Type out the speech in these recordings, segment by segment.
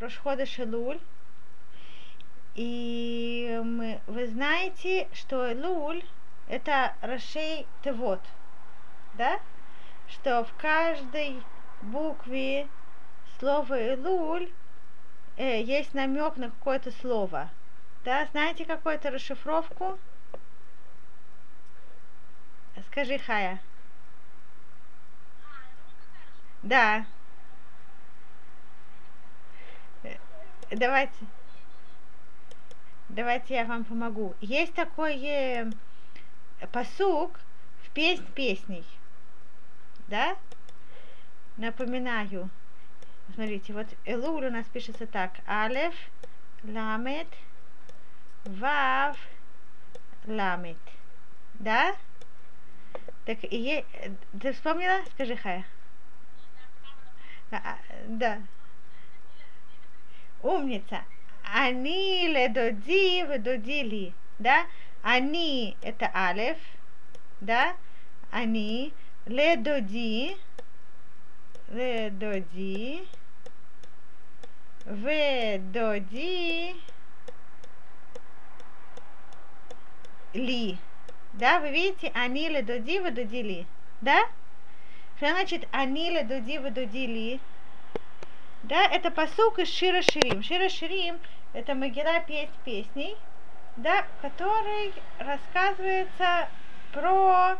Рошхода Шелуль. И мы, вы знаете, что Луль это Рашей Тевот, да? Что в каждой букве слова Луль э, есть намек на какое-то слово. Да, знаете какую-то расшифровку? Скажи, Хая. Да. Э, давайте. Давайте я вам помогу. Есть такой э, посук в песнь песней. Да? Напоминаю. Смотрите, вот Элуль у нас пишется так. Алеф, ламет, вав, ламет. Да? Так, и, ты вспомнила? Скажи, Хая. А, а, да. Умница. Они ледоди ведодили. Да? Они это алеф. Да? Они ледоди. Ведоди. Ведоди. Ли. Да, вы видите, они ледоди ведодили. Да? Что значит они ледоди ведодили? Да, это посук из Шира Ширим. Шира Ширим – это Магила песнь песней, да, который рассказывается про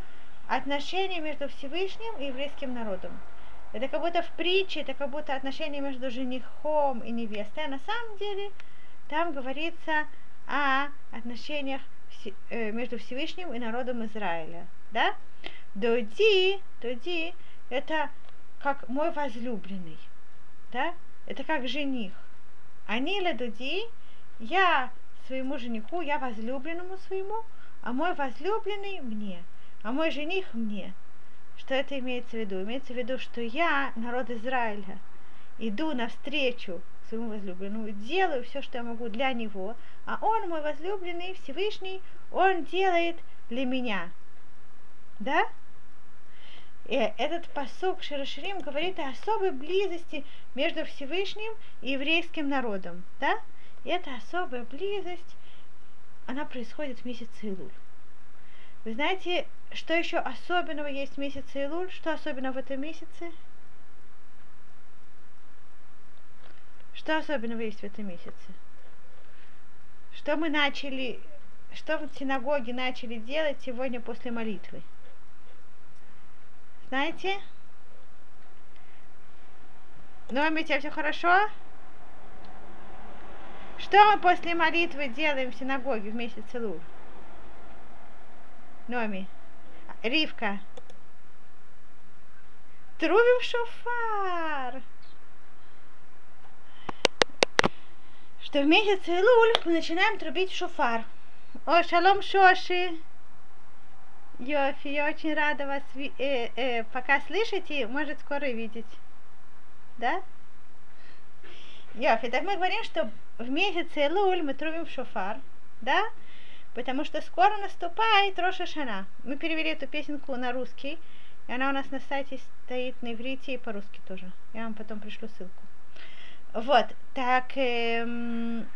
отношения между Всевышним и еврейским народом. Это как будто в притче, это как будто отношения между женихом и невестой. А на самом деле там говорится о отношениях э, между Всевышним и народом Израиля. Да? Доди, доди, это как мой возлюбленный да, это как жених. Они ледуди, я своему жениху, я возлюбленному своему, а мой возлюбленный мне, а мой жених мне. Что это имеется в виду? Имеется в виду, что я, народ Израиля, иду навстречу своему возлюбленному, делаю все, что я могу для него, а он, мой возлюбленный, Всевышний, он делает для меня. Да? И этот посок Широширим говорит о особой близости между Всевышним и еврейским народом. Да? И эта особая близость, она происходит в месяц Илуль. Вы знаете, что еще особенного есть в месяце Илуль? Что особенного в этом месяце? Что особенного есть в этом месяце? Что мы начали, что в синагоге начали делать сегодня после молитвы? Знаете? А у тебя все хорошо? Что мы после молитвы делаем в синагоге в месяц Лур? Номи. Ривка. Трубим шофар. Что в месяц Илуль мы начинаем трубить шофар. О, шалом Шоши. Йофи, я очень рада вас, э, э, пока слышите, может скоро видеть. Да? Йофи, так мы говорим, что в месяце Луль мы трубим шофар, да? Потому что скоро наступает Роша Шана. Мы перевели эту песенку на русский, и она у нас на сайте стоит на иврите и по-русски тоже. Я вам потом пришлю ссылку. Вот, так... Эм,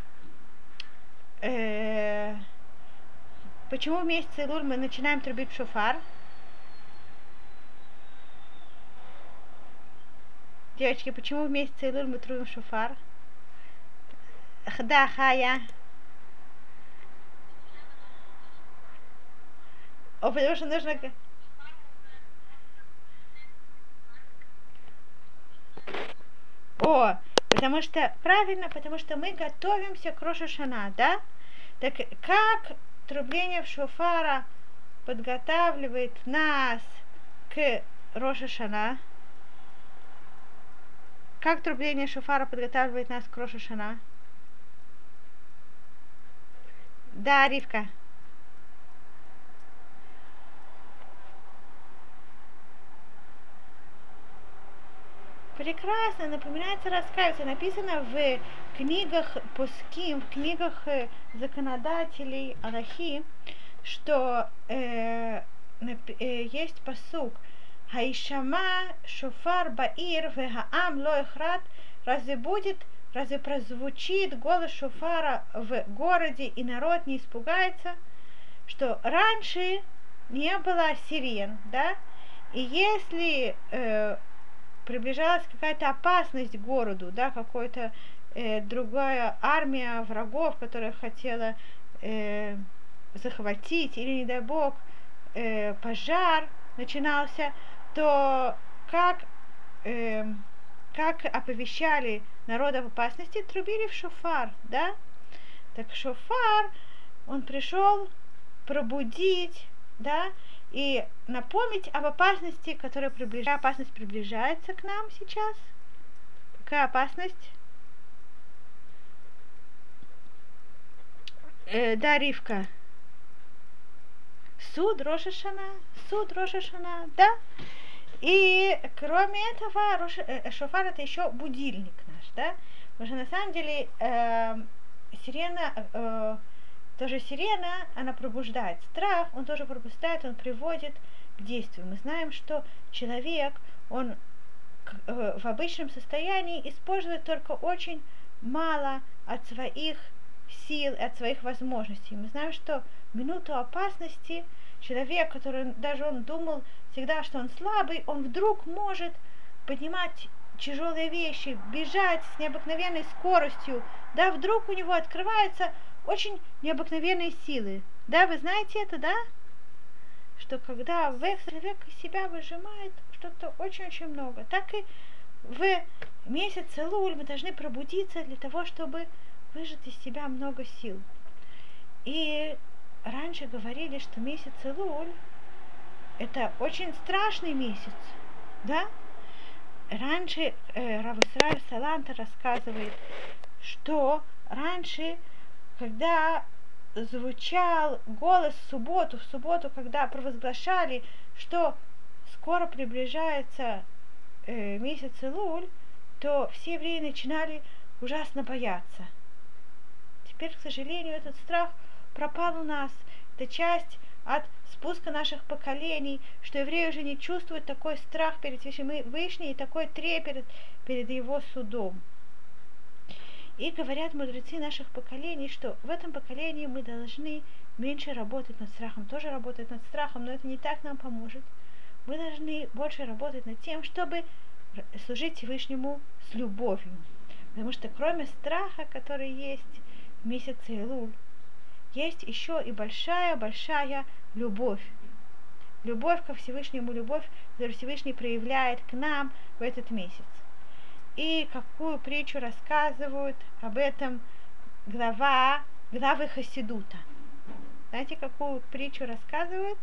э, Почему в месяц Илуль мы начинаем трубить шофар? Девочки, почему в месяц Илуль мы трубим шофар? Да, Хая. О, потому что нужно... О, потому что, правильно, потому что мы готовимся к Рошашана, да? Так как трубление в шофара подготавливает нас к Рошашана. Как трубление шофара подготавливает нас к Рошашана? Да, Ривка. Прекрасно, напоминается раскаиваться. Написано в книгах Пуским, в книгах э, законодателей Аллахи, что э, э, есть посук Хаишама шофар баир вегаам ло эхрат разве будет, разве прозвучит голос шофара в городе, и народ не испугается, что раньше не было сирен, да, и если э, приближалась какая-то опасность городу, да, какой-то э, другая армия врагов, которая хотела э, захватить, или, не дай бог, э, пожар начинался, то как, э, как оповещали народа в опасности, трубили в шофар, да? Так шофар, он пришел пробудить, да, и напомнить об опасности, которая приближается. Опасность приближается к нам сейчас. Какая опасность? Э, да, Ривка. Суд Рошашана, суд Рошашана, да. И кроме этого, Рош, э, шофар это еще будильник наш, да. Потому что на самом деле э, сирена э, тоже сирена, она пробуждает страх, он тоже пробуждает, он приводит к действию. Мы знаем, что человек, он э, в обычном состоянии использует только очень мало от своих сил, от своих возможностей. Мы знаем, что минуту опасности человек, который даже он думал всегда, что он слабый, он вдруг может поднимать тяжелые вещи, бежать с необыкновенной скоростью, да, вдруг у него открывается очень необыкновенные силы. Да, вы знаете это, да? Что когда в человек из себя выжимает что-то очень-очень много, так и в месяц Луль мы должны пробудиться для того, чтобы выжать из себя много сил. И раньше говорили, что месяц Луль это очень страшный месяц, да? Раньше э, Равусраль Саланта рассказывает, что раньше когда звучал голос в субботу, в субботу, когда провозглашали, что скоро приближается э, месяц Илуль, то все евреи начинали ужасно бояться. Теперь, к сожалению, этот страх пропал у нас. Это часть от спуска наших поколений, что евреи уже не чувствуют такой страх перед Вышней и такой трепет перед его судом. И говорят мудрецы наших поколений, что в этом поколении мы должны меньше работать над страхом, тоже работать над страхом, но это не так нам поможет. Мы должны больше работать над тем, чтобы служить Всевышнему с любовью. Потому что кроме страха, который есть в месяце Илуль, есть еще и большая-большая любовь. Любовь ко Всевышнему, любовь, которую Всевышний проявляет к нам в этот месяц и какую притчу рассказывают об этом глава, главы Хасидута. Знаете, какую притчу рассказывают?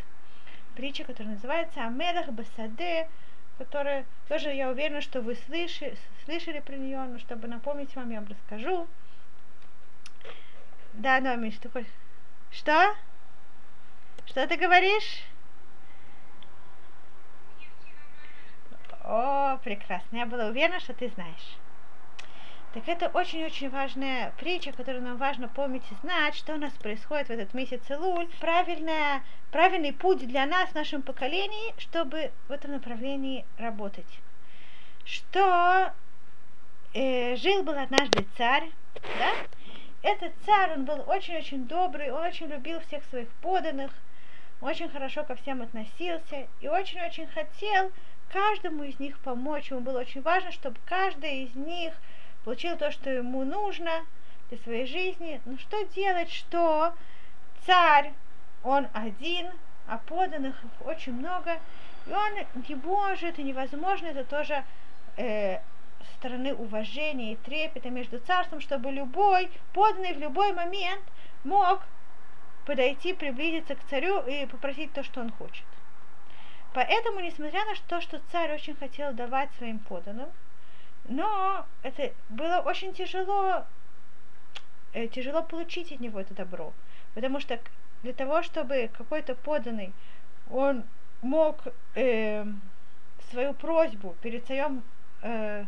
Притча, которая называется Амелах Басаде, которая тоже, я уверена, что вы слышали, слышали про нее, но чтобы напомнить вам, я вам расскажу. Да, Номи, что хочешь? Что? Что ты говоришь? О, прекрасно. Я была уверена, что ты знаешь. Так это очень-очень важная притча, которую нам важно помнить и знать, что у нас происходит в этот месяц Илуль. Правильная, правильный путь для нас, в нашем поколении, чтобы в этом направлении работать. Что э, жил был однажды царь, да? Этот царь, он был очень-очень добрый, он очень любил всех своих поданных, очень хорошо ко всем относился и очень-очень хотел, каждому из них помочь. Ему было очень важно, чтобы каждый из них получил то, что ему нужно для своей жизни. Но что делать, что царь, он один, а поданных очень много, и он не может и невозможно, это тоже э, стороны уважения и трепета между царством, чтобы любой поданный в любой момент мог подойти, приблизиться к царю и попросить то, что он хочет. Поэтому, несмотря на то, что царь очень хотел давать своим поданным, но это было очень тяжело, э, тяжело получить от него это добро. Потому что для того, чтобы какой-то поданный, он мог э, свою просьбу перед царем э,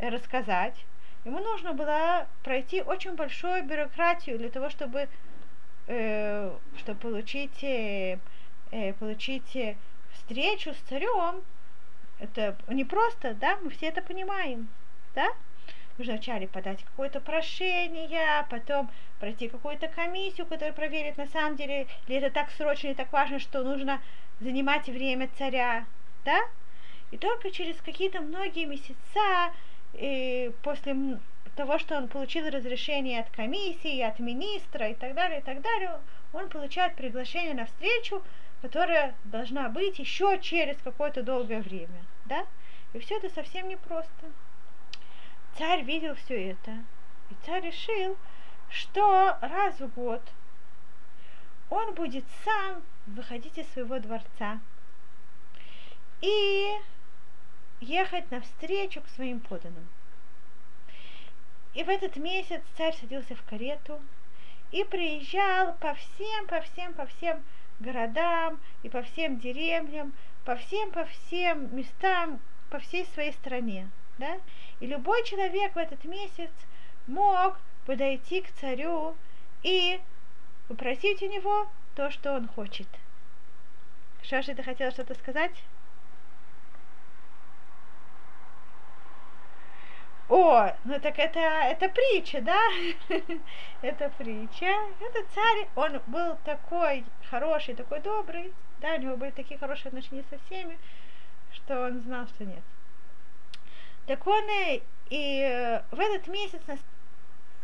рассказать, ему нужно было пройти очень большую бюрократию для того, чтобы, э, чтобы получить, э, э получить э, встречу с царем, это не просто, да, мы все это понимаем, да? нужно вначале подать какое-то прошение, потом пройти какую-то комиссию, которая проверит, на самом деле, ли это так срочно и так важно, что нужно занимать время царя, да? И только через какие-то многие месяца, и после того, что он получил разрешение от комиссии, от министра и так далее, и так далее, он получает приглашение на встречу, которая должна быть еще через какое-то долгое время, да? И все это совсем непросто. Царь видел все это, и царь решил, что раз в год он будет сам выходить из своего дворца и ехать навстречу к своим поданным. И в этот месяц царь садился в карету и приезжал по всем, по всем, по всем городам и по всем деревням, по всем, по всем местам, по всей своей стране. Да? И любой человек в этот месяц мог подойти к царю и попросить у него то, что он хочет. Же ты хотела что-то сказать? О, ну так это, это притча, да? это притча. Это царь, он был такой хороший, такой добрый, да, у него были такие хорошие отношения со всеми, что он знал, что нет. Так он и, и в этот месяц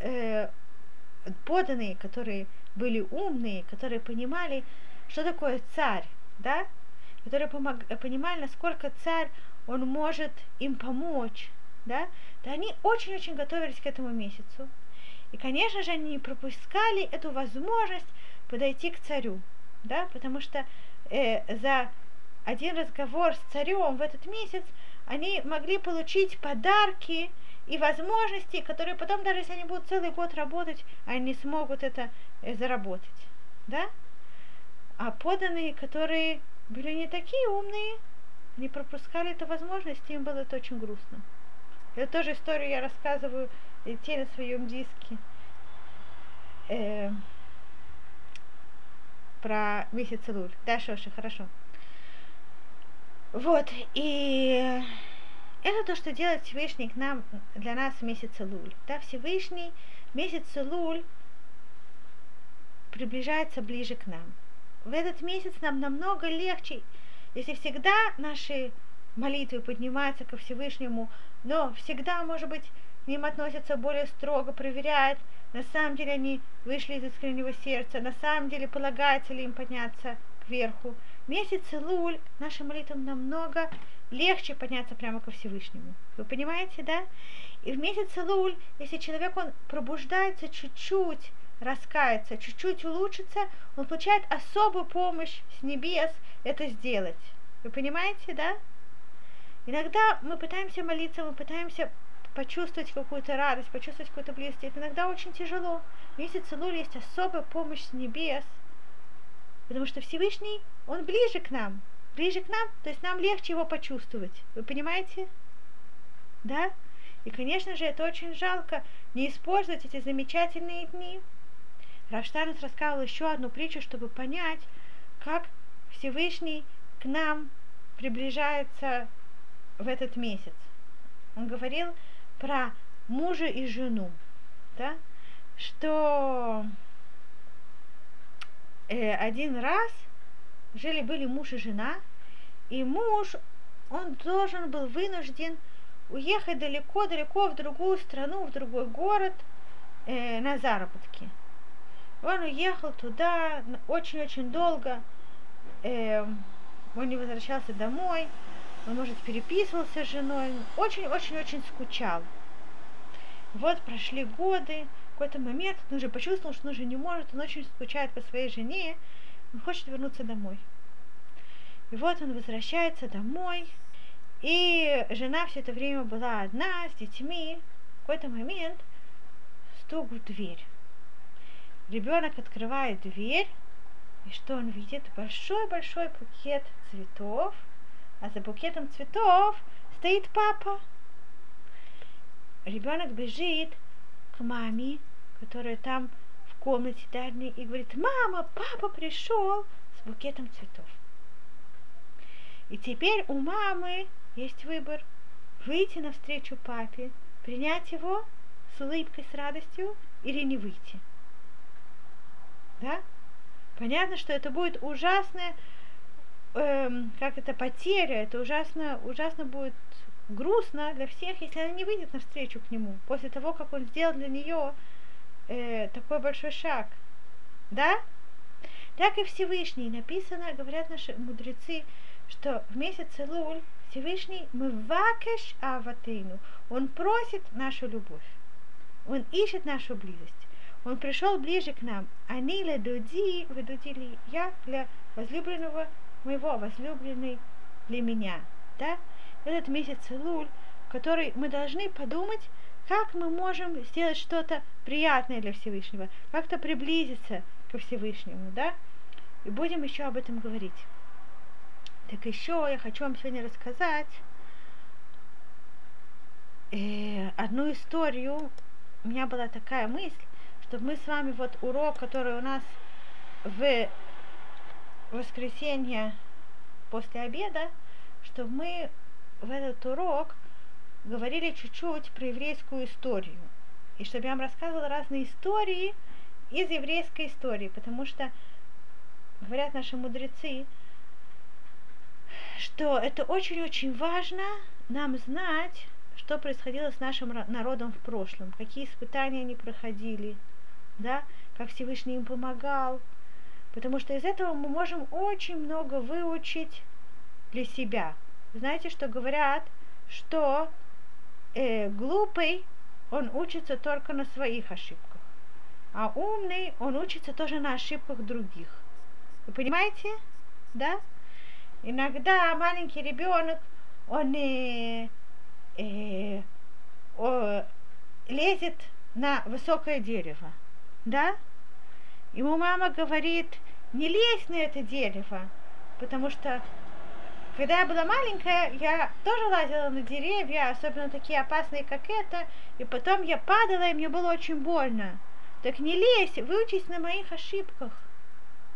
э, поданные, которые были умные, которые понимали, что такое царь, да, которые помог, понимали, насколько царь, он может им помочь, да, то они очень-очень готовились к этому месяцу. И, конечно же, они не пропускали эту возможность подойти к царю, да, потому что э, за один разговор с царем в этот месяц они могли получить подарки и возможности, которые потом, даже если они будут целый год работать, они смогут это э, заработать, да? А поданные, которые были не такие умные, не пропускали эту возможность, им было это очень грустно. Это тоже историю я рассказываю те на своем диске. Э, про месяц Луль. Да, Шоша, хорошо. Вот, и это то, что делает Всевышний к нам, для нас в месяц Луль. Да, Всевышний месяц Луль приближается ближе к нам. В этот месяц нам намного легче, если всегда наши молитвы поднимаются ко Всевышнему, но всегда, может быть, к ним относятся более строго, проверяют, на самом деле они вышли из искреннего сердца, на самом деле полагается ли им подняться кверху. Месяц Луль нашим молитвам намного легче подняться прямо ко Всевышнему. Вы понимаете, да? И в месяц Луль, если человек, он пробуждается чуть-чуть, раскается, чуть-чуть улучшится, он получает особую помощь с небес это сделать. Вы понимаете, да? Иногда мы пытаемся молиться, мы пытаемся почувствовать какую-то радость, почувствовать какую-то близость. Это иногда очень тяжело. В месяц Луль есть особая помощь с небес, потому что Всевышний, он ближе к нам, ближе к нам, то есть нам легче его почувствовать. Вы понимаете? Да? И, конечно же, это очень жалко не использовать эти замечательные дни. Рафштанус рассказывал еще одну притчу, чтобы понять, как Всевышний к нам приближается в этот месяц. Он говорил про мужа и жену, да, что э, один раз жили-были муж и жена, и муж, он должен был вынужден уехать далеко-далеко в другую страну, в другой город э, на заработки. Он уехал туда очень-очень долго, э, он не возвращался домой, он, может, переписывался с женой, очень-очень-очень скучал. Вот прошли годы, в какой-то момент он уже почувствовал, что он уже не может, он очень скучает по своей жене, он хочет вернуться домой. И вот он возвращается домой, и жена все это время была одна, с детьми. В какой-то момент стук в дверь. Ребенок открывает дверь, и что он видит? Большой-большой букет цветов, а за букетом цветов стоит папа. Ребенок бежит к маме, которая там в комнате дальней, и говорит, мама, папа пришел с букетом цветов. И теперь у мамы есть выбор выйти навстречу папе, принять его с улыбкой, с радостью или не выйти. Да? Понятно, что это будет ужасная, эм, как это, потеря, это ужасно, ужасно будет грустно для всех, если она не выйдет навстречу к нему, после того, как он сделал для нее э, такой большой шаг. Да? Так и Всевышний написано, говорят наши мудрецы, что в месяц Луль Всевышний мы вакеш аватейну. Он просит нашу любовь. Он ищет нашу близость. Он пришел ближе к нам. Они ле дуди, вы дудили я для возлюбленного моего, возлюбленный для меня. Да? Этот месяц Луль, который мы должны подумать, как мы можем сделать что-то приятное для Всевышнего, как-то приблизиться ко Всевышнему, да? И будем еще об этом говорить. Так еще я хочу вам сегодня рассказать э, одну историю. У меня была такая мысль, чтобы мы с вами вот урок, который у нас в воскресенье после обеда, чтобы мы в этот урок говорили чуть-чуть про еврейскую историю. И чтобы я вам рассказывала разные истории из еврейской истории, потому что говорят наши мудрецы, что это очень-очень важно нам знать, что происходило с нашим народом в прошлом, какие испытания они проходили, да, как Всевышний им помогал, потому что из этого мы можем очень много выучить для себя. Знаете, что говорят, что э, глупый, он учится только на своих ошибках, а умный, он учится тоже на ошибках других. Вы понимаете? Да? Иногда маленький ребенок, он э, э, э, лезет на высокое дерево, да? Ему мама говорит, не лезь на это дерево, потому что когда я была маленькая, я тоже лазила на деревья, особенно такие опасные, как это, и потом я падала, и мне было очень больно. Так не лезь, выучись на моих ошибках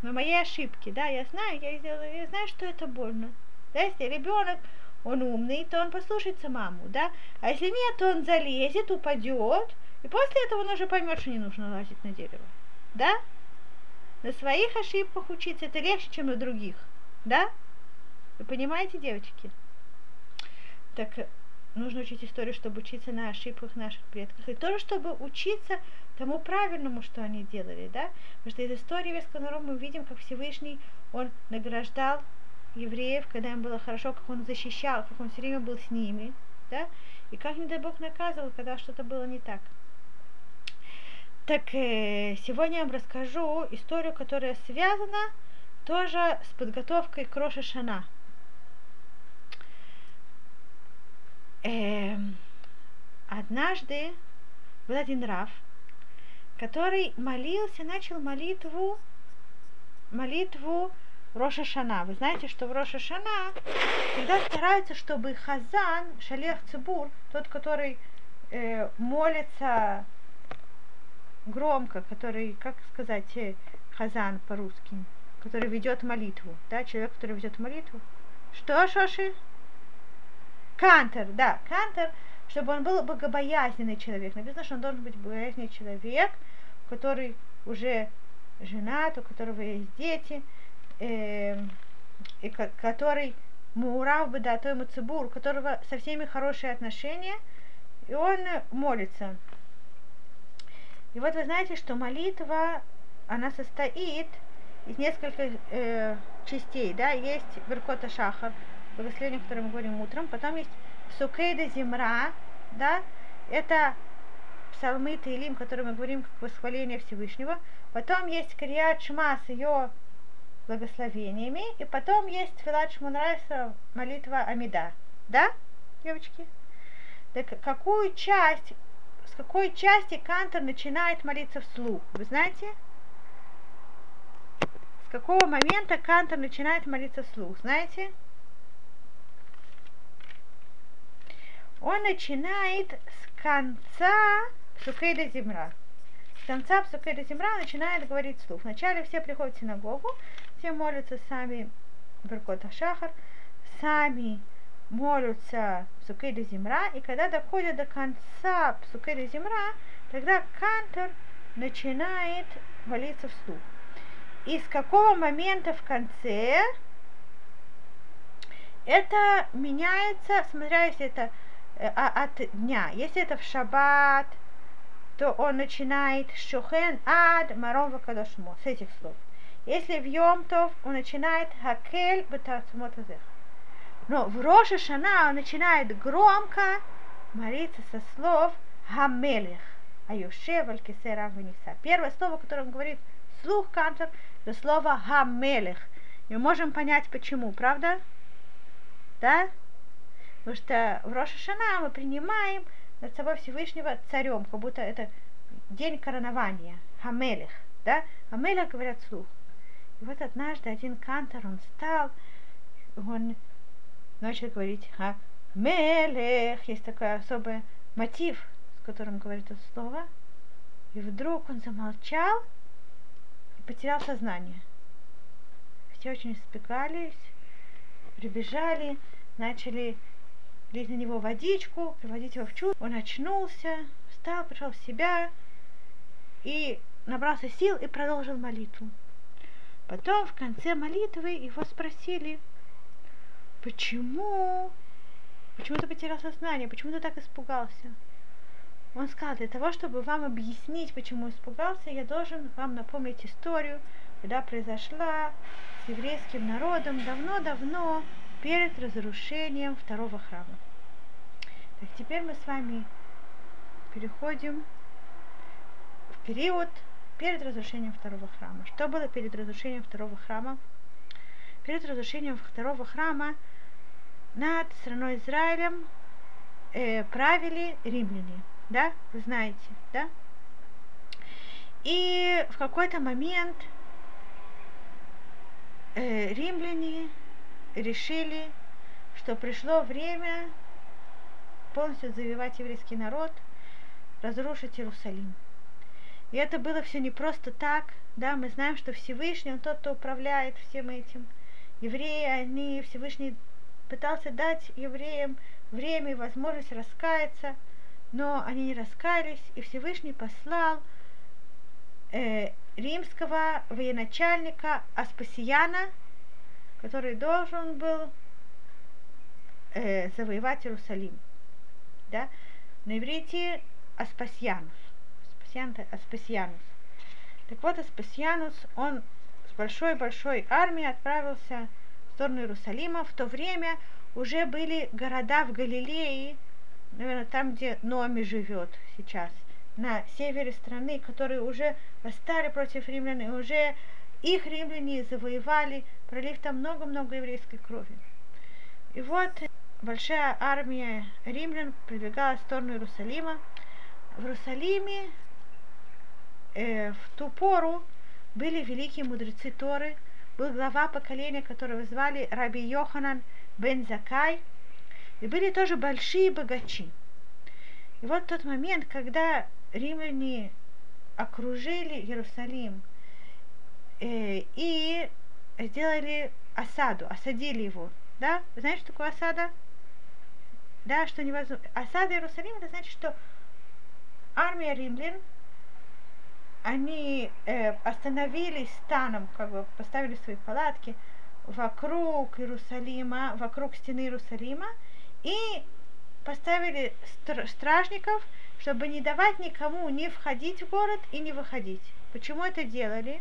на моей ошибке, да, я знаю, я сделала, я знаю, что это больно. Да, если ребенок, он умный, то он послушается маму, да, а если нет, то он залезет, упадет, и после этого он уже поймет, что не нужно лазить на дерево, да? На своих ошибках учиться это легче, чем на других, да? Вы понимаете, девочки? Так нужно учить историю, чтобы учиться на ошибках наших предков, и тоже, чтобы учиться тому правильному, что они делали, да? Потому что из истории народа мы видим, как Всевышний, он награждал евреев, когда им было хорошо, как он защищал, как он все время был с ними, да? И как, не дай Бог, наказывал, когда что-то было не так. Так э, сегодня я вам расскажу историю, которая связана тоже с подготовкой к Роша Шана. Э, однажды был один Раф, который молился, начал молитву, молитву Роша Шана. Вы знаете, что в Роша Шана всегда стараются, чтобы Хазан, Шалех Цибур, тот, который э, молится громко, который, как сказать, э, Хазан по-русски, который ведет молитву, да, человек, который ведет молитву. Что, Шоши? Кантер, да, Кантер, чтобы он был богобоязненный человек. Написано, что он должен быть богобоязненный человек – который уже женат, у которого есть дети, э, и который Мурав бы да, той Мацебур, у которого со всеми хорошие отношения, и он молится. И вот вы знаете, что молитва, она состоит из нескольких э, частей, да, есть Веркота Шахар, благословение, о котором мы говорим утром, потом есть Сукейда Зимра, да, это псалмы Таилим, которые мы говорим как восхваление Всевышнего. Потом есть Крият Шма с ее благословениями. И потом есть Филат Шмунрайса, молитва Амида. Да, девочки? Так какую часть, с какой части Кантор начинает молиться вслух? Вы знаете? С какого момента Кантор начинает молиться вслух? Знаете? Он начинает с конца Псукейда Зимра. С конца Псукейда Зимра начинает говорить слух. Вначале все приходят в синагогу, все молятся сами Беркота Шахар, сами молятся Псукеда Земра, и когда доходят до конца Псукеда Земра, тогда Кантор начинает молиться вслух. И с какого момента в конце это меняется, смотря если это э, а, от дня. Если это в шаббат, то он начинает шухен ад маром вакадашмо, с этих слов. Если в Йомтов, он начинает хакель бетацмотазех. Но в Роша Шана начинает громко молиться со слов Хамелех, Аюшев Алькисера Ваниса. Первое слово, которое он говорит, слух кантор, это слово Хамелех. И мы можем понять почему, правда? Да? Потому что в Роша мы принимаем над собой Всевышнего царем, как будто это день коронования, Хамелех, да? Хамелех говорят слух. И вот однажды один кантор, он встал, он начал говорить Хамелех, есть такой особый мотив, с которым говорит это слово. И вдруг он замолчал и потерял сознание. Все очень испекались, прибежали, начали лить на него водичку, приводить его в чувство. Он очнулся, встал, пришел в себя и набрался сил и продолжил молитву. Потом в конце молитвы его спросили, почему, почему ты потерял сознание, почему ты так испугался? Он сказал, для того, чтобы вам объяснить, почему испугался, я должен вам напомнить историю, когда произошла с еврейским народом давно-давно перед разрушением второго храма. Так теперь мы с вами переходим в период перед разрушением второго храма. Что было перед разрушением второго храма? Перед разрушением второго храма над страной Израилем э, правили римляне, да, вы знаете, да? И в какой-то момент э, римляне решили, что пришло время полностью завоевать еврейский народ, разрушить Иерусалим. И это было все не просто так, да, мы знаем, что Всевышний, он тот, кто управляет всем этим. Евреи, они, Всевышний пытался дать евреям время и возможность раскаяться, но они не раскаялись, и Всевышний послал э, римского военачальника Аспасияна, который должен был э, завоевать Иерусалим. Да? На иврите Аспасьянус. Аспасьянус. Так вот, Аспасьянус, он с большой-большой армией отправился сторону Иерусалима. В то время уже были города в Галилее, наверное, там, где Номи живет сейчас, на севере страны, которые уже восстали против римлян, и уже их римляне завоевали, пролив там много-много еврейской крови. И вот большая армия римлян прибегала в сторону Иерусалима. В Иерусалиме э, в ту пору были великие мудрецы Торы, был глава поколения, которого звали Раби Йоханан бен Закай, и были тоже большие богачи. И вот тот момент, когда римляне окружили Иерусалим э, и сделали осаду, осадили его. Да? Вы знаете, что такое осада? Да, что невозможно. Осада Иерусалима, это значит, что армия римлян они э, остановились станом, как бы поставили свои палатки вокруг Иерусалима, вокруг стены Иерусалима и поставили стр- стражников, чтобы не давать никому не входить в город и не выходить. Почему это делали?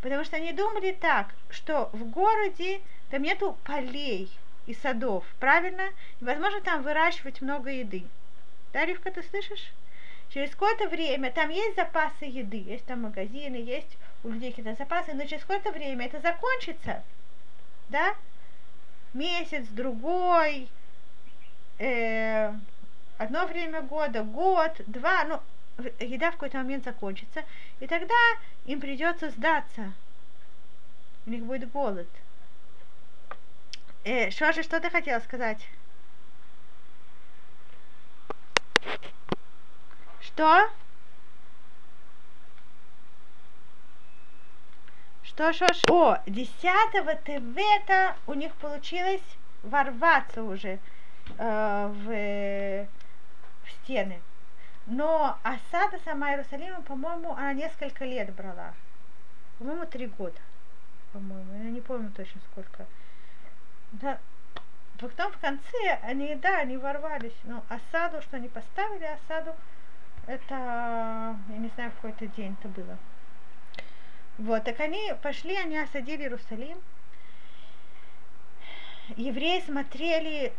Потому что они думали так, что в городе там нету полей и садов, правильно? И, возможно, там выращивать много еды. Да, Ривка, ты слышишь? Через какое-то время там есть запасы еды, есть там магазины, есть у людей какие-то запасы, но через какое-то время это закончится, да? Месяц, другой, э, одно время года, год, два, ну, еда в какой-то момент закончится, и тогда им придется сдаться. У них будет голод. Э, Шоша, что ты хотела сказать? Что? Что, что, что? О, 10 Тевета у них получилось ворваться уже э, в, в стены. Но осада сама Иерусалима, по-моему, она несколько лет брала. По-моему, три года. По-моему, я не помню точно сколько. Да. Потом в конце они, да, они ворвались. Но осаду, что они поставили осаду, это, я не знаю, какой-то день это было. Вот, так они пошли, они осадили Иерусалим. Евреи смотрели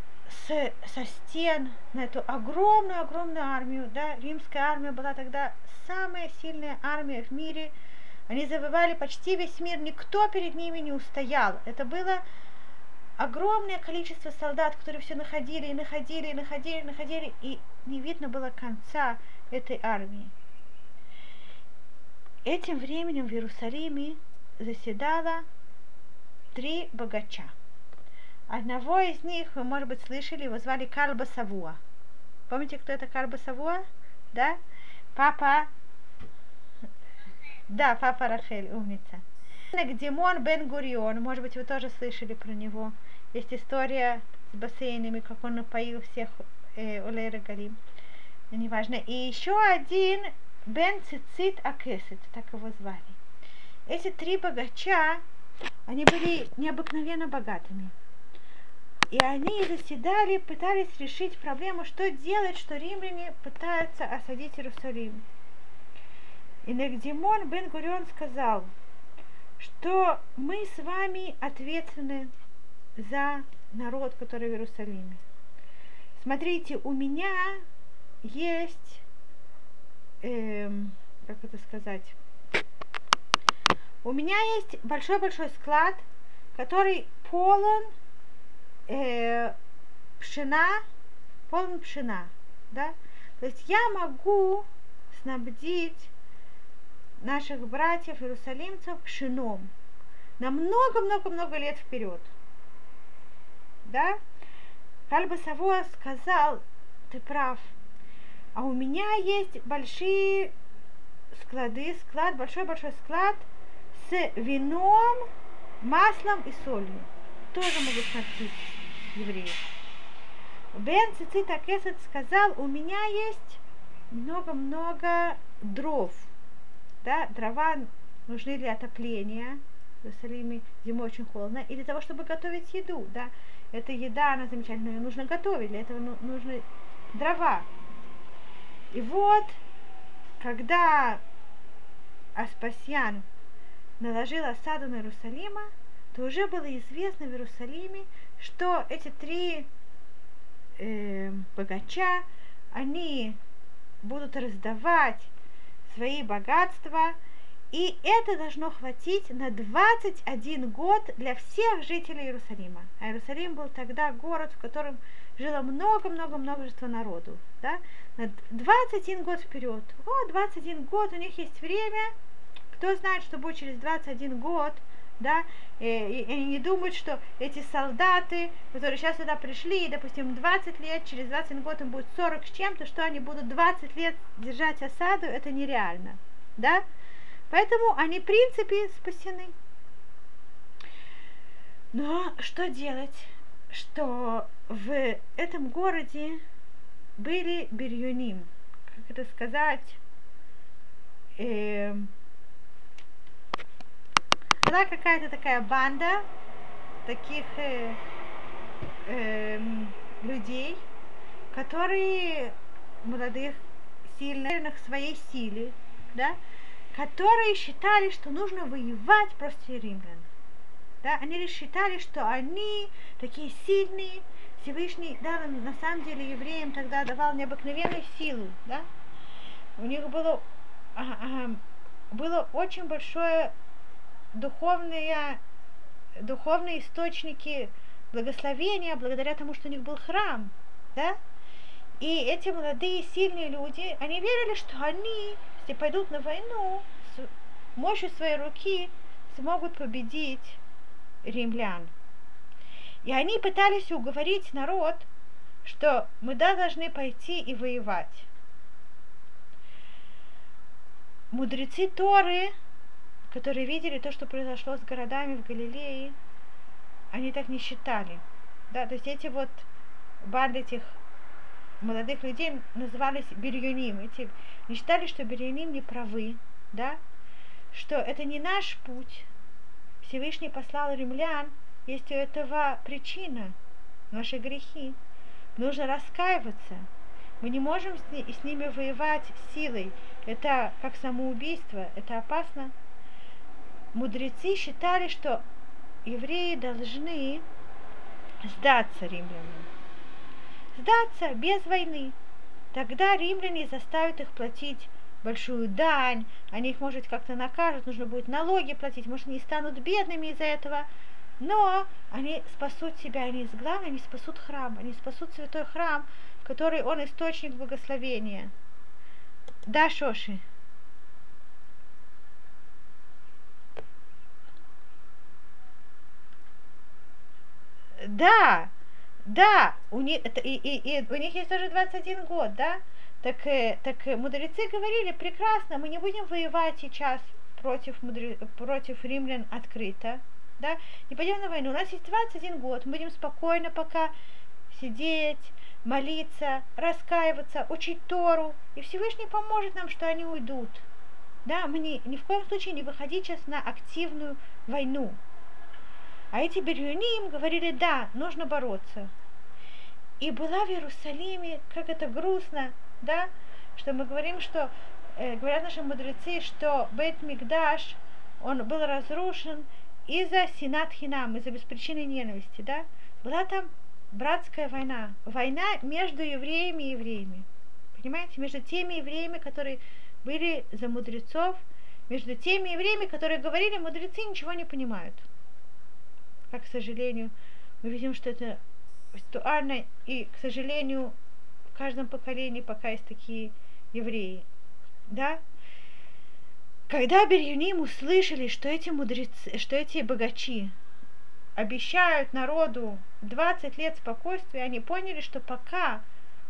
с, со стен на эту огромную-огромную армию, да, римская армия была тогда самая сильная армия в мире, они завоевали почти весь мир, никто перед ними не устоял. Это было огромное количество солдат, которые все находили и находили и находили и находили, и не видно было конца этой армии. Этим временем в Иерусалиме заседало три богача. Одного из них, вы, может быть, слышали, его звали Кальба Савуа. Помните, кто это Кальба Савуа? Да? Папа... Да, папа Рахель, умница. Димон Бен Гурион, может быть, вы тоже слышали про него. Есть история с бассейнами, как он напоил всех э, Олейра Галим. Неважно. И еще один Бен Цицит Акесет, так его звали. Эти три богача, они были необыкновенно богатыми. И они заседали, пытались решить проблему, что делать, что римляне пытаются осадить Иерусалим. И Нагдимон бен Гурион сказал, что мы с вами ответственны за народ, который в Иерусалиме. Смотрите, у меня есть, эм, как это сказать, у меня есть большой-большой склад, который полон э, пшена, полон пшена, да? То есть я могу снабдить наших братьев иерусалимцев пшеном на много-много-много лет вперед. Да? Кальба Савуа сказал, ты прав, а у меня есть большие склады, склад, большой-большой склад с вином, маслом и солью. Тоже могу снабдить евреев. Бен Цицита Кесет сказал, у меня есть много-много дров. Да, дрова нужны для отопления. В Иерусалиме зимой очень холодно. И для того, чтобы готовить еду. Да. Эта еда, она замечательная, ее нужно готовить. Для этого ну, нужны дрова. И вот, когда Аспасьян наложил осаду на Иерусалима, то уже было известно в Иерусалиме, что эти три э, богача, они будут раздавать свои богатства, и это должно хватить на 21 год для всех жителей Иерусалима. А Иерусалим был тогда город, в котором жило много-много множество народу. Да? На 21 год вперед. О, 21 год, у них есть время. Кто знает, что будет через 21 год – да, и, и они не думают, что эти солдаты, которые сейчас сюда пришли, и, допустим, 20 лет, через 20 год им будет 40 с чем-то, что они будут 20 лет держать осаду, это нереально, да, поэтому они, в принципе, спасены. Но что делать, что в этом городе были бирюним, как это сказать, э, была какая-то такая банда таких э, э, людей, которые молодых, сильных в своей силе, да, которые считали, что нужно воевать против римлян. Да, они считали, что они такие сильные, Всевышний да, на самом деле евреям тогда давал необыкновенную силу, да. У них было, было очень большое духовные, духовные источники благословения благодаря тому, что у них был храм, да? И эти молодые, сильные люди, они верили, что они, если пойдут на войну, с мощью своей руки смогут победить римлян. И они пытались уговорить народ, что мы да, должны пойти и воевать. Мудрецы Торы которые видели то, что произошло с городами в Галилее, они так не считали. Да, то есть эти вот банды этих молодых людей назывались Бирюним. Эти не считали, что Бирюним не правы, да, что это не наш путь. Всевышний послал римлян, есть у этого причина, наши грехи. Нужно раскаиваться. Мы не можем с, ни, с ними воевать силой. Это как самоубийство, это опасно. Мудрецы считали, что евреи должны сдаться римлянам. Сдаться без войны. Тогда римляне заставят их платить большую дань, они их, может, как-то накажут, нужно будет налоги платить, может, они станут бедными из-за этого, но они спасут себя, они из главы, они спасут храм, они спасут святой храм, который он источник благословения. Да, Шоши? Да, да, у них, это, и, и, и у них есть тоже 21 год, да? Так, э, так мудрецы говорили, прекрасно, мы не будем воевать сейчас против, мудре, против римлян открыто, да? Не пойдем на войну, у нас есть 21 год, мы будем спокойно пока сидеть, молиться, раскаиваться, учить Тору, и Всевышний поможет нам, что они уйдут. Да, мы не, ни в коем случае не выходить сейчас на активную войну. А эти бирюним говорили, да, нужно бороться. И была в Иерусалиме, как это грустно, да, что мы говорим, что, э, говорят наши мудрецы, что Бейт Мигдаш, он был разрушен из-за синат хинам, из-за беспричинной ненависти, да. Была там братская война, война между евреями и евреями. Понимаете, между теми евреями, которые были за мудрецов, между теми евреями, которые говорили, мудрецы ничего не понимают как, к сожалению, мы видим, что это актуально, и, к сожалению, в каждом поколении пока есть такие евреи. Да? Когда Бирюним услышали, что эти мудрецы, что эти богачи обещают народу 20 лет спокойствия, они поняли, что пока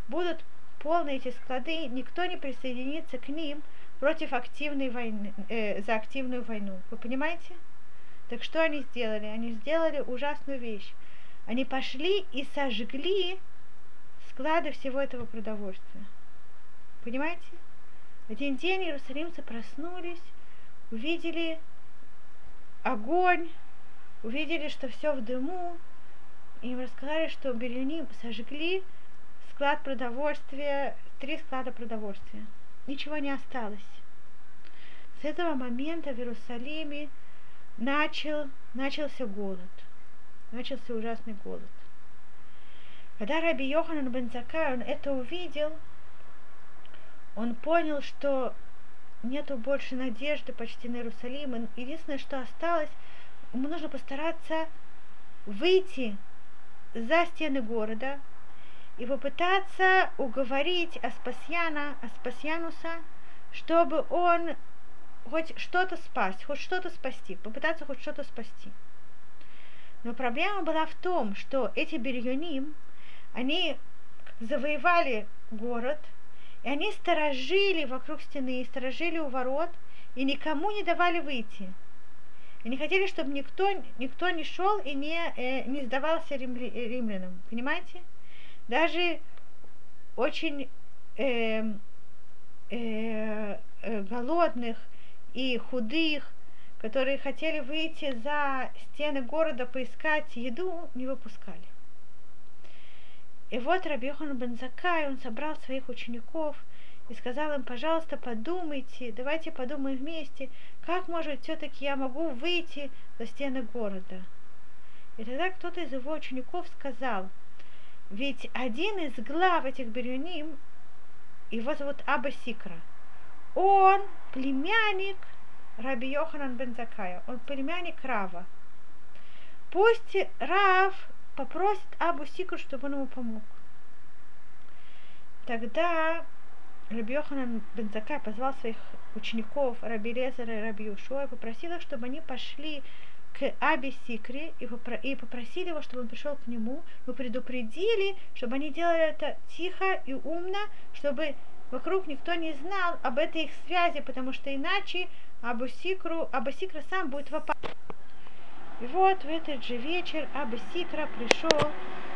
будут полные эти склады, никто не присоединится к ним против активной войны, э, за активную войну. Вы понимаете? Так что они сделали? Они сделали ужасную вещь. Они пошли и сожгли склады всего этого продовольствия. Понимаете? Один день иерусалимцы проснулись, увидели огонь, увидели, что все в дыму, и им рассказали, что берлюни сожгли склад продовольствия, три склада продовольствия. Ничего не осталось. С этого момента в Иерусалиме начал, начался голод. Начался ужасный голод. Когда Раби Йоханан бен Закай, он это увидел, он понял, что нету больше надежды почти на Иерусалим. Единственное, что осталось, ему нужно постараться выйти за стены города и попытаться уговорить Аспасьяна, Аспасьянуса, чтобы он хоть что-то спасть, хоть что-то спасти, попытаться хоть что-то спасти. Но проблема была в том, что эти бирюним, они завоевали город, и они сторожили вокруг стены, сторожили у ворот, и никому не давали выйти. И не хотели, чтобы никто, никто не шел и не, э, не сдавался римля, римлянам. Понимаете? Даже очень э, э, э, голодных и худых, которые хотели выйти за стены города поискать еду, не выпускали. И вот Рабиохан бен Закай, он собрал своих учеников и сказал им, пожалуйста, подумайте, давайте подумаем вместе, как, может, все-таки я могу выйти за стены города. И тогда кто-то из его учеников сказал, ведь один из глав этих бирюним, его зовут Аба Сикра – он племянник Раби Йоханан бен он племянник Рава. Пусть Рав попросит Абу Сику, чтобы он ему помог. Тогда Раби Йоханан бен позвал своих учеников Раби Лезера и Раби Юшуа и попросил их, чтобы они пошли к Аби Сикре и, попро- и попросили его, чтобы он пришел к нему, но предупредили, чтобы они делали это тихо и умно, чтобы вокруг никто не знал об этой их связи, потому что иначе Абусикру, Абусикра сам будет в опасности. И вот в этот же вечер Абусикра пришел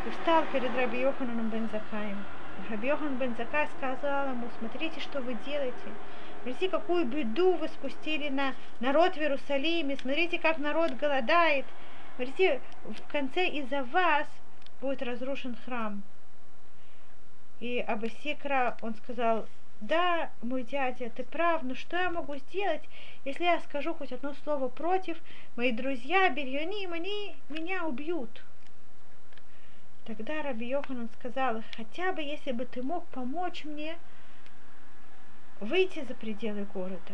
и встал перед Раби Йохананом бен Закаем. Раби Йохан бен Закай сказал ему, смотрите, что вы делаете. Смотрите, какую беду вы спустили на народ в Иерусалиме. Смотрите, как народ голодает. Смотрите, в конце из-за вас будет разрушен храм. И Абасикра, он сказал, да, мой дядя, ты прав, но что я могу сделать, если я скажу хоть одно слово против, мои друзья Бельоним, они меня убьют. Тогда Раби Йоханан сказал, хотя бы если бы ты мог помочь мне выйти за пределы города.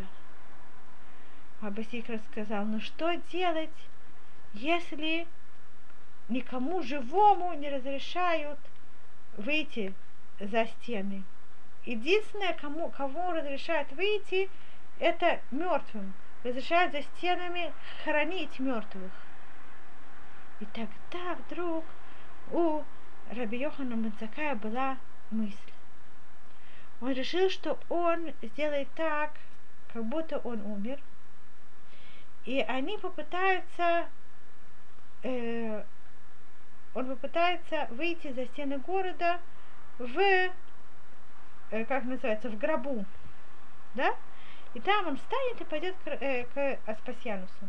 Абасикра сказал, ну что делать, если никому живому не разрешают выйти за стены? Единственное, кому, кого разрешают выйти, это мертвым. Разрешают за стенами хранить мертвых. И тогда вдруг у Раби Йохана Мацакая была мысль. Он решил, что он сделает так, как будто он умер. И они попытаются, э, он попытается выйти за стены города в Э, как называется, в гробу, да? И там он встанет и пойдет к, э, к Аспасьянусу.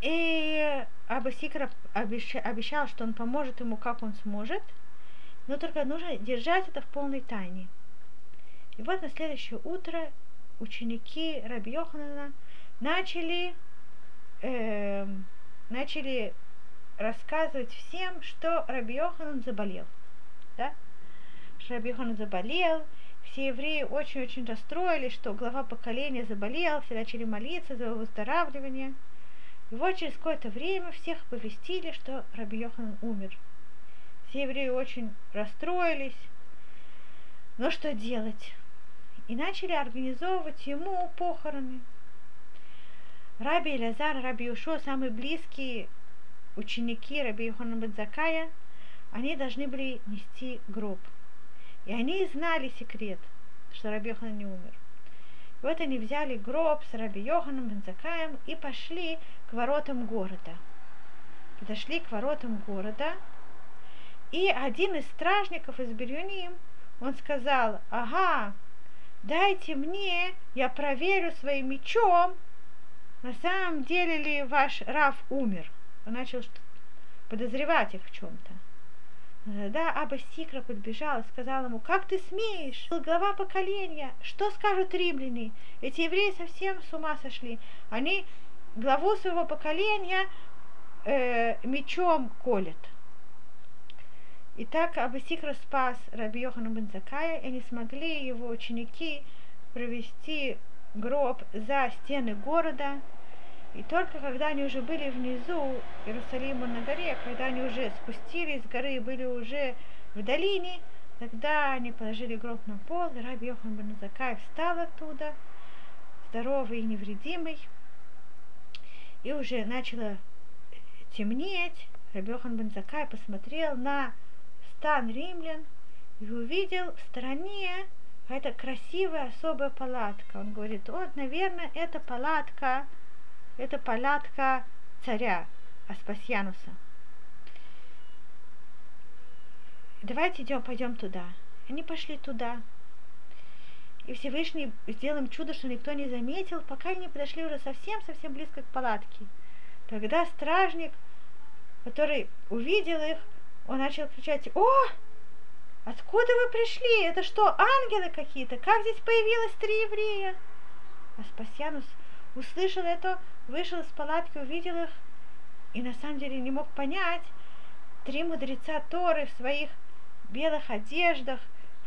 И Абасикра обещал, что он поможет ему, как он сможет, но только нужно держать это в полной тайне. И вот на следующее утро ученики Раби Йоханана начали, э, начали рассказывать всем, что Раби Йоханан заболел. Да? Рабихон заболел, все евреи очень-очень расстроились, что глава поколения заболел, все начали молиться за его выздоравливание. И вот через какое-то время всех повестили, что Раби Йохан умер. Все евреи очень расстроились. Но что делать? И начали организовывать ему похороны. Раби Илязар, Раби Ушо, самые близкие ученики Раби Йохана Бензакая, они должны были нести гроб – и они знали секрет, что Раби Йохан не умер. И вот они взяли гроб с Раби Йоханом Бензакаем и пошли к воротам города. Подошли к воротам города, и один из стражников из Бирюним, он сказал, ага, дайте мне, я проверю своим мечом, на самом деле ли ваш Раф умер. Он начал подозревать их в чем-то. Да, Аба Сикра подбежал и сказал ему, как ты смеешь, глава поколения, что скажут римляне? Эти евреи совсем с ума сошли. Они главу своего поколения э, мечом колят. И так Абасикра спас Раби Йохана Бензакая, и они смогли его ученики провести гроб за стены города, и только когда они уже были внизу Иерусалима на горе, когда они уже спустились с горы и были уже в долине, тогда они положили гроб на пол, и Раби Йохан бен встал оттуда, здоровый и невредимый, и уже начало темнеть. Раби Йохан бен посмотрел на стан римлян и увидел в стороне какая-то красивая особая палатка. Он говорит, вот, наверное, это палатка это палатка царя Аспасьянуса. Давайте идем, пойдем туда. Они пошли туда. И Всевышний сделал им чудо, что никто не заметил, пока они подошли уже совсем-совсем близко к палатке. Тогда стражник, который увидел их, он начал кричать, «О, откуда вы пришли? Это что, ангелы какие-то? Как здесь появилось три еврея?» Аспасьянус услышал это, вышел из палатки, увидел их, и на самом деле не мог понять, три мудреца Торы в своих белых одеждах,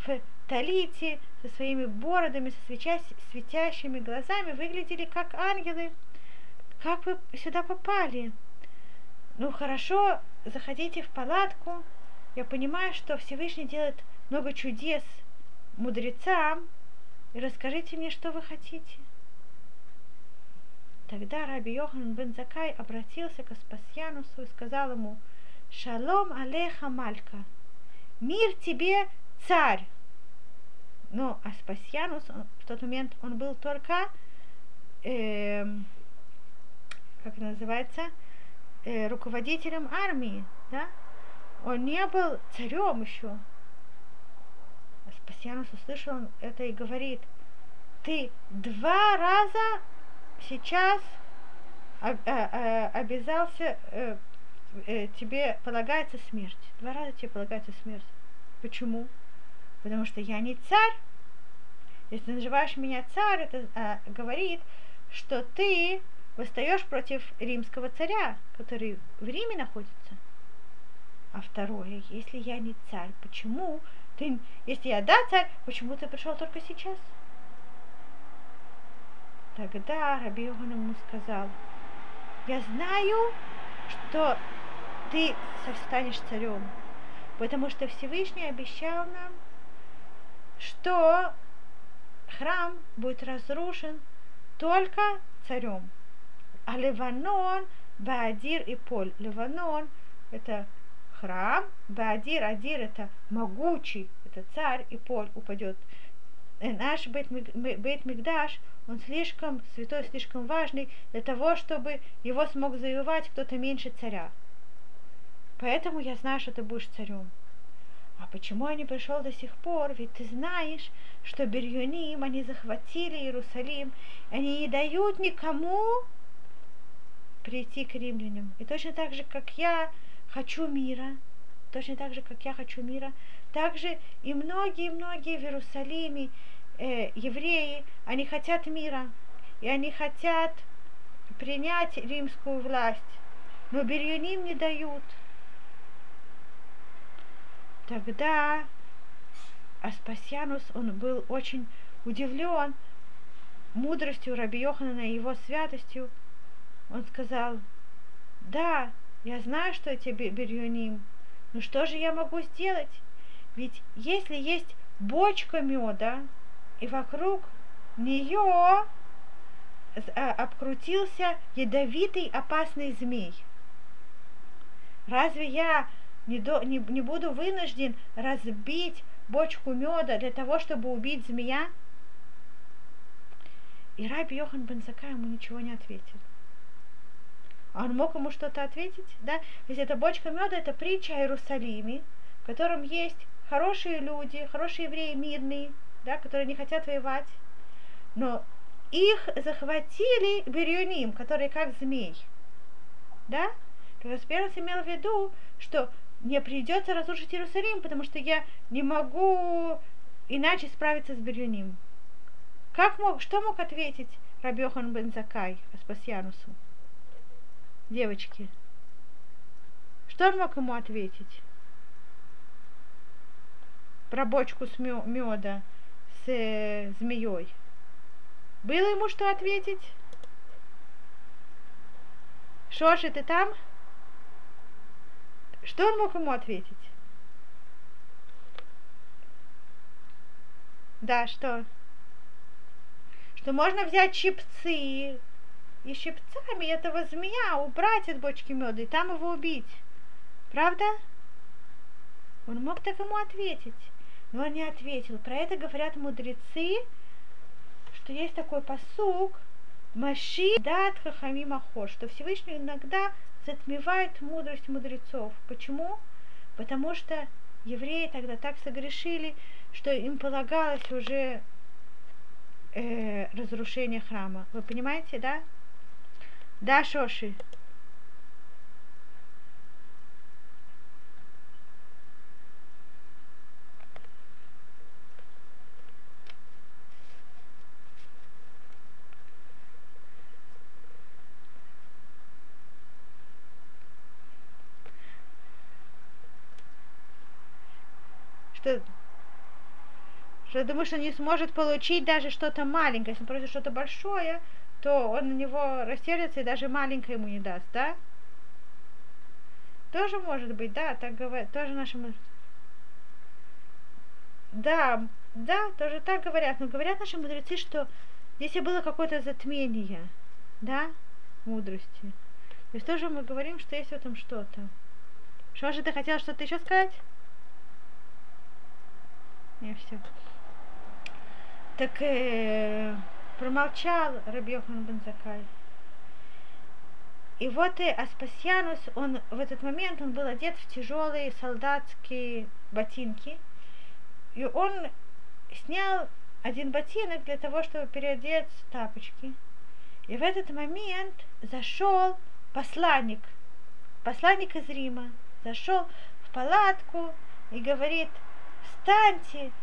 в талите, со своими бородами, со свеча, светящими глазами, выглядели как ангелы. Как вы сюда попали? Ну хорошо, заходите в палатку. Я понимаю, что Всевышний делает много чудес мудрецам. И расскажите мне, что вы хотите. Тогда Раби Йохан бен Закай обратился к Аспасьянусу и сказал ему, «Шалом алеха малька, мир тебе, царь!» Но Аспасьянус он, в тот момент он был только, э, как называется, э, руководителем армии, да? Он не был царем еще. Спасианус услышал это и говорит, ты два раза сейчас э, э, обязался, э, тебе полагается смерть. Два раза тебе полагается смерть. Почему? Потому что я не царь. Если ты называешь меня царь, это а, говорит, что ты восстаешь против римского царя, который в Риме находится. А второе, если я не царь, почему ты, если я да царь, почему ты пришел только сейчас? Тогда Раби Йохан ему сказал, я знаю, что ты станешь царем, потому что Всевышний обещал нам, что храм будет разрушен только царем. А Ливанон, Баадир и Поль. Ливанон – это храм, Баадир, Адир – это могучий, это царь, и Поль упадет. И наш Бейт Мигдаш, он слишком святой, слишком важный для того, чтобы его смог завоевать кто-то меньше царя. Поэтому я знаю, что ты будешь царем. А почему я не пришел до сих пор? Ведь ты знаешь, что Бирюним, они захватили Иерусалим, они не дают никому прийти к римлянам. И точно так же, как я хочу мира, точно так же, как я хочу мира, также и многие-многие в Иерусалиме э, евреи, они хотят мира, и они хотят принять римскую власть, но Бирюним не дают – Тогда Аспасианус, он был очень удивлен мудростью Раби Йоханана и его святостью. Он сказал, да, я знаю, что это Бирюним, но что же я могу сделать? Ведь если есть бочка меда, и вокруг нее а, обкрутился ядовитый опасный змей, разве я не, до, не, не буду вынужден разбить бочку меда для того, чтобы убить змея? И Раби Йохан бен Закай ему ничего не ответил. А он мог ему что-то ответить, да? Ведь эта бочка меда это притча о Иерусалиме, в котором есть хорошие люди, хорошие евреи, мирные, да, которые не хотят воевать. Но их захватили Бирюним, которые как змей. Да? Распирос имел в виду, что мне придется разрушить Иерусалим, потому что я не могу иначе справиться с Бирюним. Как мог, что мог ответить Рабиохан бен Закай Аспасьянусу? Девочки. Что он мог ему ответить? Про бочку с меда с э, змеей. Было ему что ответить? Шоши, ты там? Что он мог ему ответить? Да, что? Что можно взять щипцы и щипцами этого змея убрать из бочки меда и там его убить. Правда? Он мог так ему ответить, но он не ответил. Про это говорят мудрецы, что есть такой посук, Маши дат хахамим ахор, что Всевышний иногда затмевает мудрость мудрецов. Почему? Потому что евреи тогда так согрешили, что им полагалось уже э, разрушение храма. Вы понимаете, да? Да, Шоши? что, что думаю, что не сможет получить даже что-то маленькое. Если он просит что-то большое, то он на него растерется и даже маленькое ему не даст, да? Тоже может быть, да, так говорят, тоже нашим... Да, да, тоже так говорят, но говорят наши мудрецы, что если было какое-то затмение, да, мудрости, то есть тоже мы говорим, что есть в этом что-то. Что же ты хотела что-то еще сказать? И все. Так э, промолчал Рабьехан Бензакай. и вот и Аспасианус, он в этот момент, он был одет в тяжелые солдатские ботинки, и он снял один ботинок для того, чтобы переодеть тапочки. И в этот момент зашел посланник, посланник из Рима, зашел в палатку и говорит, встаньте,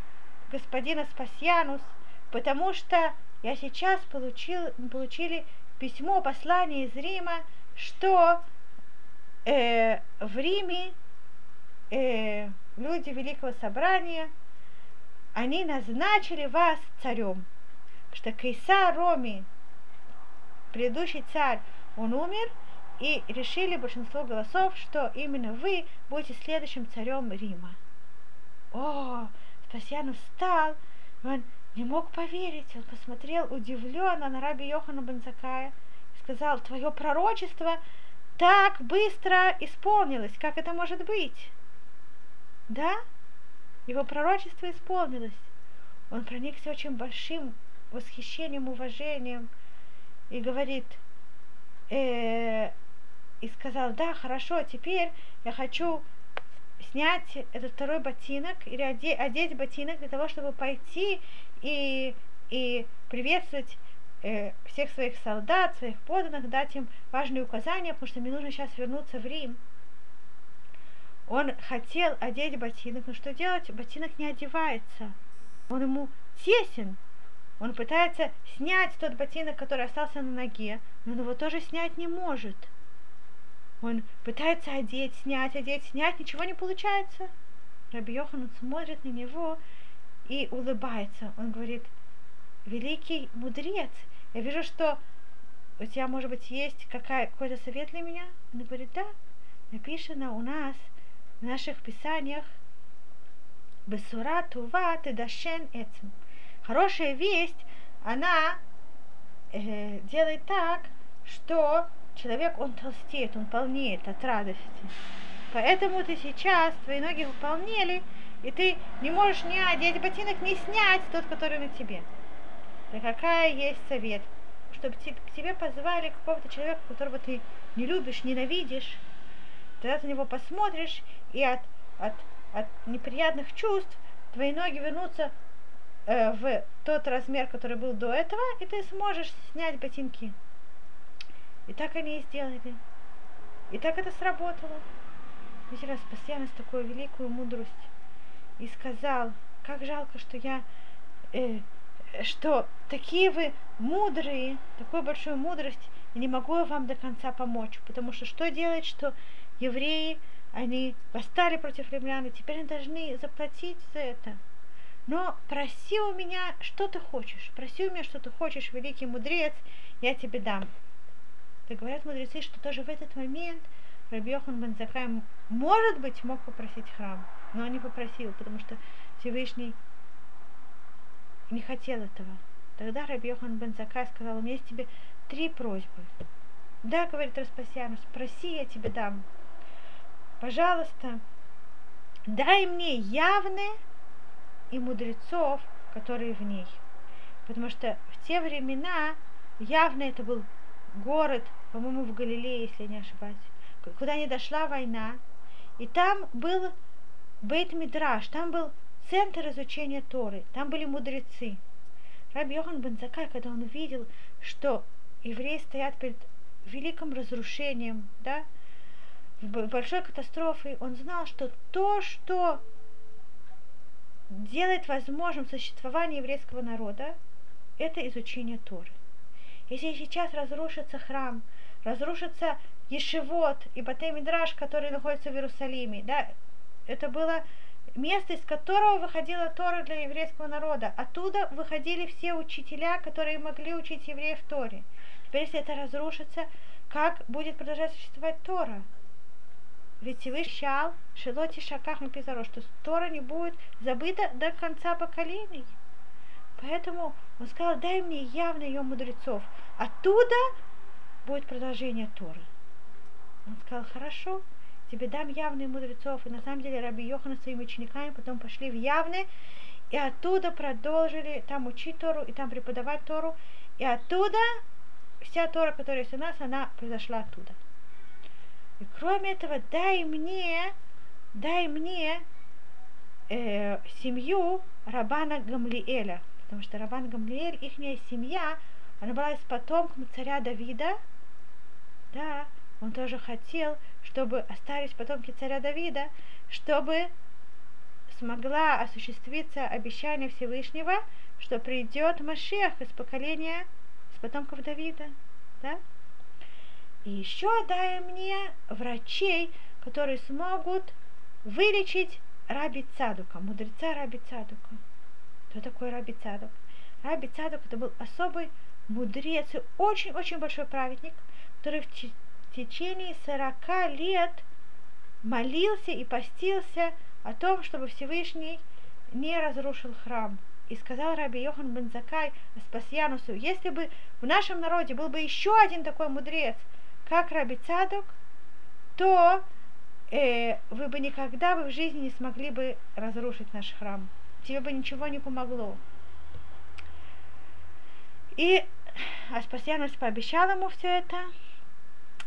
господин Аспасианус, потому что я сейчас получил, получили письмо, послание из Рима, что э, в Риме э, люди Великого Собрания, они назначили вас царем. Потому что Кейсар Роми, предыдущий царь, он умер, и решили большинство голосов, что именно вы будете следующим царем Рима. О, Спасьян устал, он не мог поверить, он посмотрел удивленно на раби Йохана Бензакая и сказал, твое пророчество так быстро исполнилось, как это может быть? Да, его пророчество исполнилось. Он проникся очень большим восхищением, уважением и говорит, э, и сказал, да, хорошо, теперь я хочу снять этот второй ботинок или одеть, одеть ботинок для того, чтобы пойти и, и приветствовать э, всех своих солдат, своих подданных, дать им важные указания, потому что мне нужно сейчас вернуться в Рим. Он хотел одеть ботинок, но что делать? Ботинок не одевается. Он ему тесен. Он пытается снять тот ботинок, который остался на ноге, но он его тоже снять не может. Он пытается одеть, снять, одеть, снять, ничего не получается. Раби Йохан смотрит на него и улыбается. Он говорит, великий мудрец, я вижу, что у тебя, может быть, есть какая, какой-то совет для меня? Он говорит, да, написано у нас в наших писаниях Бесура Тува Тедашен Эцем. Хорошая весть, она э, делает так, что человек, он толстеет, он полнеет от радости. Поэтому ты сейчас, твои ноги выполнили, и ты не можешь ни одеть ботинок, не снять тот, который на тебе. Да какая есть совет? Чтобы к тебе позвали какого-то человека, которого ты не любишь, ненавидишь, тогда ты на него посмотришь, и от, от, от неприятных чувств твои ноги вернутся э, в тот размер, который был до этого, и ты сможешь снять ботинки. И так они и сделали. И так это сработало. Раз постоянно с такой великую мудрость. И сказал, как жалко, что я, э, что такие вы мудрые, такую большую мудрость, и не могу вам до конца помочь. Потому что что делать, что евреи, они восстали против римлян, и теперь они должны заплатить за это. Но проси у меня, что ты хочешь. Проси у меня, что ты хочешь, великий мудрец, я тебе дам. Так говорят мудрецы, что тоже в этот момент Раби Йохан Бензакай, может быть, мог попросить храм, но он не попросил, потому что Всевышний не хотел этого. Тогда Раби Йохан Бензакай сказал, у меня есть тебе три просьбы. Да, говорит Распасьянус, спроси, я тебе дам. Пожалуйста, дай мне явные и мудрецов, которые в ней. Потому что в те времена явно это был город, по-моему, в Галилее, если я не ошибаюсь, куда не дошла война. И там был Бейт Мидраш, там был центр изучения Торы, там были мудрецы. Раби Йохан Бензакай, когда он увидел, что евреи стоят перед великим разрушением, да, большой катастрофой, он знал, что то, что делает возможным существование еврейского народа, это изучение Торы. Если сейчас разрушится храм, разрушится Ешевод и Батей Мидраш, который находится в Иерусалиме, да, это было место, из которого выходила Тора для еврейского народа. Оттуда выходили все учителя, которые могли учить евреев Торе. Теперь, если это разрушится, как будет продолжать существовать Тора? Ведь Всевышний Шелоти Шаках написано, что Тора не будет забыта до конца поколений. Поэтому он сказал, дай мне явно ее мудрецов. Оттуда будет продолжение Торы. Он сказал, хорошо, тебе дам явные мудрецов. И на самом деле Раби Йохана своими учениками потом пошли в явные, и оттуда продолжили там учить Тору, и там преподавать Тору. И оттуда вся Тора, которая есть у нас, она произошла оттуда. И кроме этого, дай мне, дай мне э, семью Рабана Гамлиэля. Потому что Рабан Гамлиэль, их семья, она была из потомков царя Давида. Да, он тоже хотел, чтобы остались потомки царя Давида, чтобы смогла осуществиться обещание Всевышнего, что придет Машех из поколения, из потомков Давида. Да? И еще дай мне врачей, которые смогут вылечить Раби Цадука, мудреца Раби Цадука. Кто такой Раби Цадук? Раби Цадук это был особый мудрец и очень-очень большой праведник, который в течение 40 лет молился и постился о том, чтобы Всевышний не разрушил храм. И сказал Раби Йохан бен Закай Аспасьянусу, если бы в нашем народе был бы еще один такой мудрец, как Раби Цадок, то э, вы бы никогда бы в жизни не смогли бы разрушить наш храм. Тебе бы ничего не помогло. И Аспасьянус пообещал ему все это,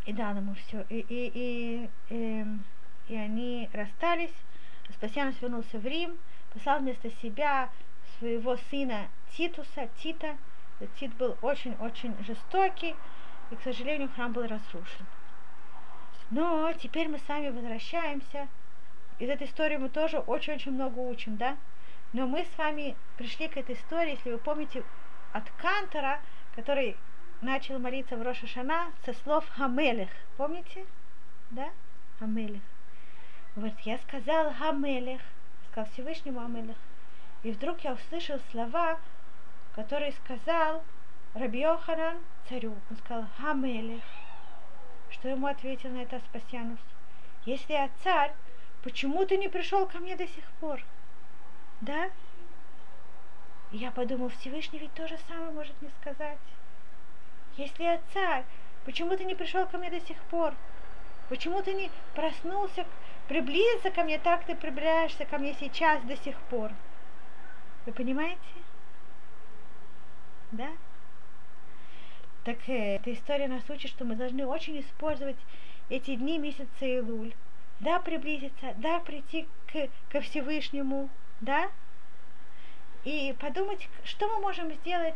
и дал ему все. И, и, и, и, эм, и они расстались. Аспасьянус вернулся в Рим, послал вместо себя своего сына Титуса, Тита. Тит был очень-очень жестокий, и, к сожалению, храм был разрушен. Но теперь мы с вами возвращаемся. Из этой истории мы тоже очень-очень много учим, да? Но мы с вами пришли к этой истории, если вы помните, от Кантора, который начал молиться в Роша Шана со слов Хамелех. Помните? Да? Хамелех. Вот я сказал Хамелех, сказал Всевышнему Хамелех. И вдруг я услышал слова, которые сказал Раби Йоханан царю. Он сказал Хамелех. Что ему ответил на это Аспасьянус? Если я царь, почему ты не пришел ко мне до сих пор? Да? И я подумал, Всевышний ведь то же самое может мне сказать. Если я царь, почему ты не пришел ко мне до сих пор? Почему ты не проснулся, приблизился ко мне так, ты приближаешься ко мне сейчас до сих пор? Вы понимаете? Да? Так э, эта история нас учит, что мы должны очень использовать эти дни месяца Илуль. Да, приблизиться, да, прийти к, ко Всевышнему, да, и подумать, что мы можем сделать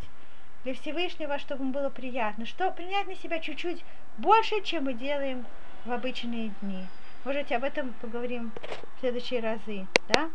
для Всевышнего, чтобы ему было приятно, что принять на себя чуть-чуть больше, чем мы делаем в обычные дни. Может, об этом поговорим в следующие разы, да?